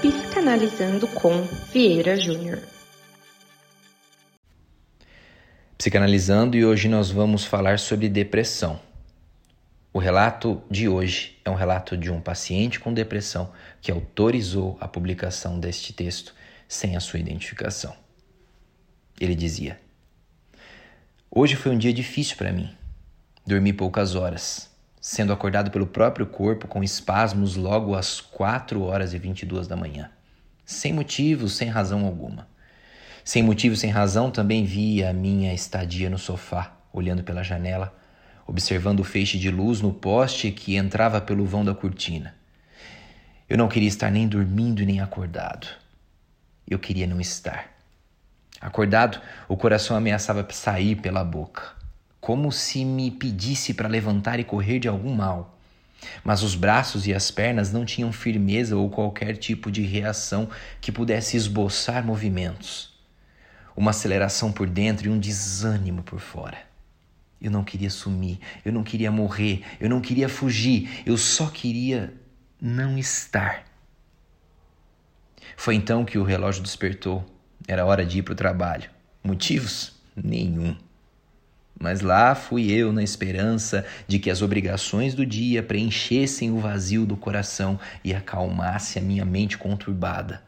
Psicanalizando com Vieira Júnior. Psicanalizando e hoje nós vamos falar sobre depressão. O relato de hoje é um relato de um paciente com depressão que autorizou a publicação deste texto sem a sua identificação. Ele dizia: Hoje foi um dia difícil para mim. Dormi poucas horas, sendo acordado pelo próprio corpo com espasmos logo às 4 horas e 22 da manhã. Sem motivo, sem razão alguma. Sem motivo, sem razão, também vi a minha estadia no sofá, olhando pela janela, observando o feixe de luz no poste que entrava pelo vão da cortina. Eu não queria estar nem dormindo e nem acordado. Eu queria não estar. Acordado, o coração ameaçava sair pela boca, como se me pedisse para levantar e correr de algum mal. Mas os braços e as pernas não tinham firmeza ou qualquer tipo de reação que pudesse esboçar movimentos. Uma aceleração por dentro e um desânimo por fora. Eu não queria sumir, eu não queria morrer, eu não queria fugir, eu só queria não estar. Foi então que o relógio despertou era hora de ir para o trabalho. Motivos? Nenhum. Mas lá fui eu na esperança de que as obrigações do dia preenchessem o vazio do coração e acalmasse a minha mente conturbada.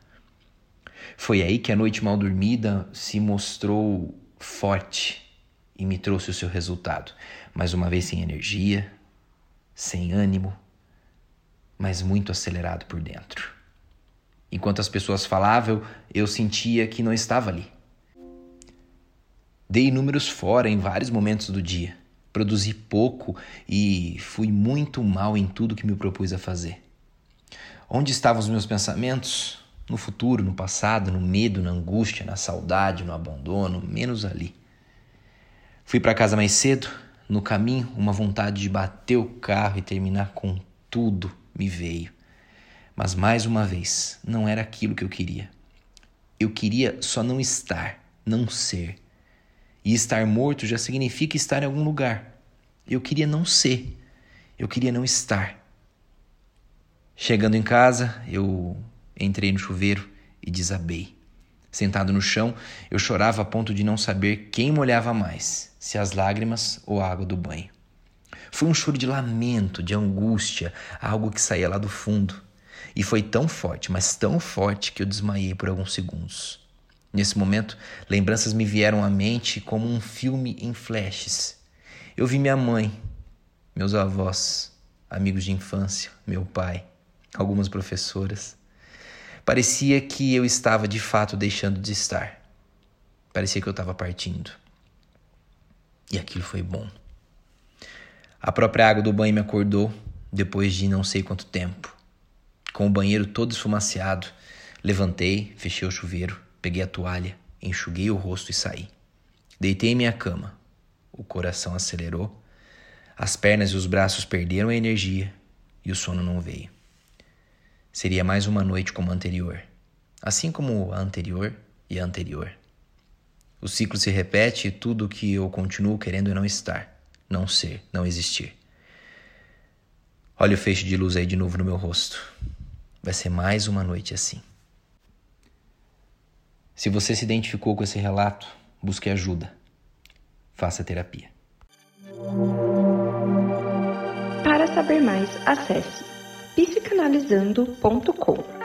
Foi aí que a noite mal dormida se mostrou forte e me trouxe o seu resultado. Mais uma vez sem energia, sem ânimo, mas muito acelerado por dentro. Enquanto as pessoas falavam, eu sentia que não estava ali. Dei números fora em vários momentos do dia. Produzi pouco e fui muito mal em tudo que me propus a fazer. Onde estavam os meus pensamentos? No futuro, no passado, no medo, na angústia, na saudade, no abandono, menos ali. Fui para casa mais cedo. No caminho, uma vontade de bater o carro e terminar com tudo me veio. Mas mais uma vez, não era aquilo que eu queria. Eu queria só não estar, não ser. E estar morto já significa estar em algum lugar. Eu queria não ser. Eu queria não estar. Chegando em casa, eu entrei no chuveiro e desabei. Sentado no chão, eu chorava a ponto de não saber quem molhava mais, se as lágrimas ou a água do banho. Foi um choro de lamento, de angústia, algo que saía lá do fundo. E foi tão forte, mas tão forte que eu desmaiei por alguns segundos. Nesse momento, lembranças me vieram à mente como um filme em flashes. Eu vi minha mãe, meus avós, amigos de infância, meu pai, algumas professoras. Parecia que eu estava de fato deixando de estar. Parecia que eu estava partindo. E aquilo foi bom. A própria água do banho me acordou depois de não sei quanto tempo. Com o banheiro todo esfumaciado, levantei, fechei o chuveiro, peguei a toalha, enxuguei o rosto e saí. Deitei em minha cama. O coração acelerou, as pernas e os braços perderam a energia e o sono não veio. Seria mais uma noite como a anterior, assim como a anterior e a anterior. O ciclo se repete e tudo que eu continuo querendo é não estar, não ser, não existir. Olha o feixe de luz aí de novo no meu rosto. Vai ser mais uma noite assim. Se você se identificou com esse relato, busque ajuda. Faça terapia. Para saber mais, acesse psicanalizando.com.